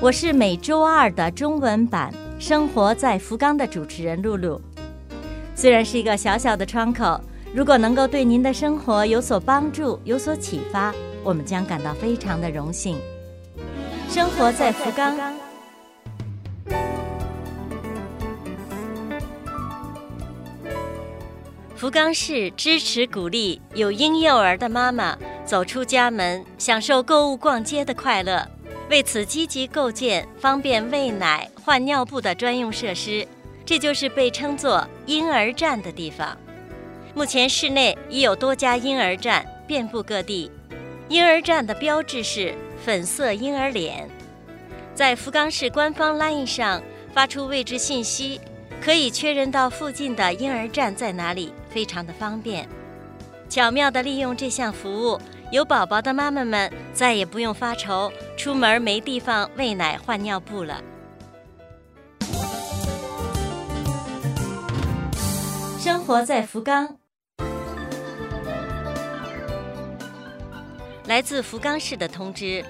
我是每周二的中文版《生活在福冈》的主持人露露。虽然是一个小小的窗口，如果能够对您的生活有所帮助、有所启发，我们将感到非常的荣幸。生活在福冈。福冈市支持鼓励有婴幼儿的妈妈走出家门，享受购物逛街的快乐。为此，积极构建方便喂奶、换尿布的专用设施，这就是被称作“婴儿站”的地方。目前，市内已有多家婴儿站遍布各地。婴儿站的标志是粉色婴儿脸，在福冈市官方 LINE 上发出位置信息，可以确认到附近的婴儿站在哪里，非常的方便。巧妙地利用这项服务。有宝宝的妈妈们再也不用发愁出门没地方喂奶换尿布了。生活在福冈，来自福冈市的通知：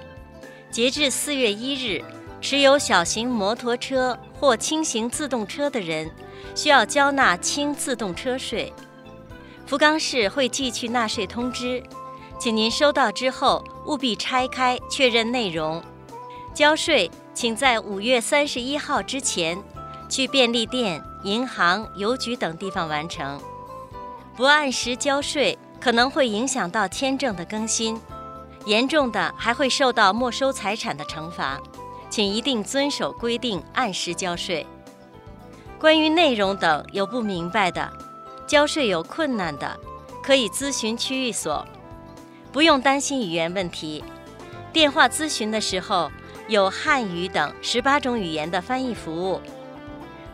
截至四月一日，持有小型摩托车或轻型自动车的人需要交纳轻自动车税。福冈市会寄去纳税通知。请您收到之后务必拆开确认内容。交税，请在五月三十一号之前去便利店、银行、邮局等地方完成。不按时交税，可能会影响到签证的更新，严重的还会受到没收财产的惩罚。请一定遵守规定，按时交税。关于内容等有不明白的，交税有困难的，可以咨询区域所。不用担心语言问题，电话咨询的时候有汉语等十八种语言的翻译服务。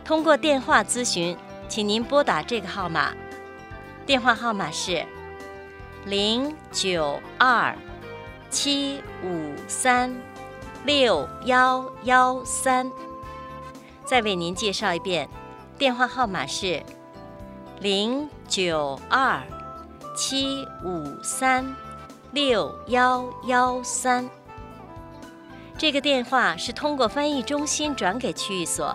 通过电话咨询，请您拨打这个号码，电话号码是零九二七五三六幺幺三。再为您介绍一遍，电话号码是零九二七五三。六幺幺三，这个电话是通过翻译中心转给区域所，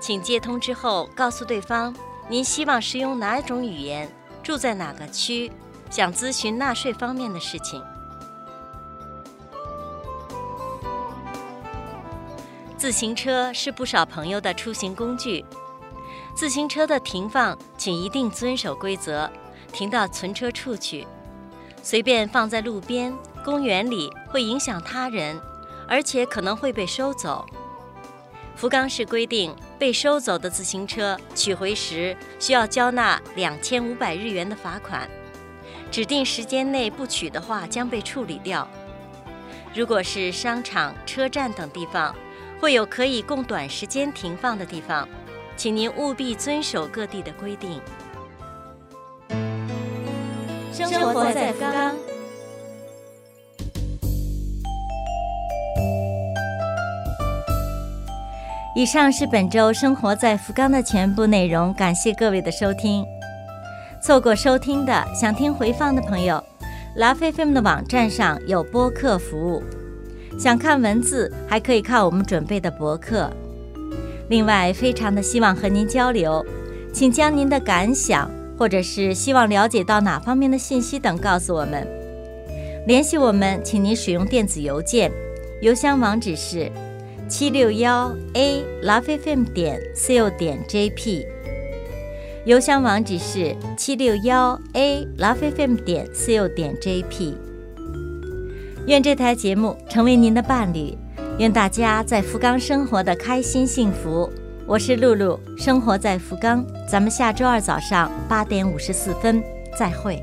请接通之后告诉对方您希望使用哪种语言，住在哪个区，想咨询纳税方面的事情。自行车是不少朋友的出行工具，自行车的停放请一定遵守规则，停到存车处去。随便放在路边、公园里会影响他人，而且可能会被收走。福冈市规定，被收走的自行车取回时需要交纳两千五百日元的罚款，指定时间内不取的话将被处理掉。如果是商场、车站等地方，会有可以供短时间停放的地方，请您务必遵守各地的规定。生活在福冈。以上是本周生活在福冈的全部内容，感谢各位的收听。错过收听的，想听回放的朋友，拉菲菲们的网站上有播客服务。想看文字，还可以看我们准备的博客。另外，非常的希望和您交流，请将您的感想。或者是希望了解到哪方面的信息等，告诉我们。联系我们，请您使用电子邮件，邮箱网址是七六幺 a lovefm 点 co 点 jp。邮箱网址是七六幺 a lovefm 点 co 点 jp。愿这台节目成为您的伴侣，愿大家在福冈生活的开心幸福。我是露露，生活在福冈。咱们下周二早上八点五十四分再会。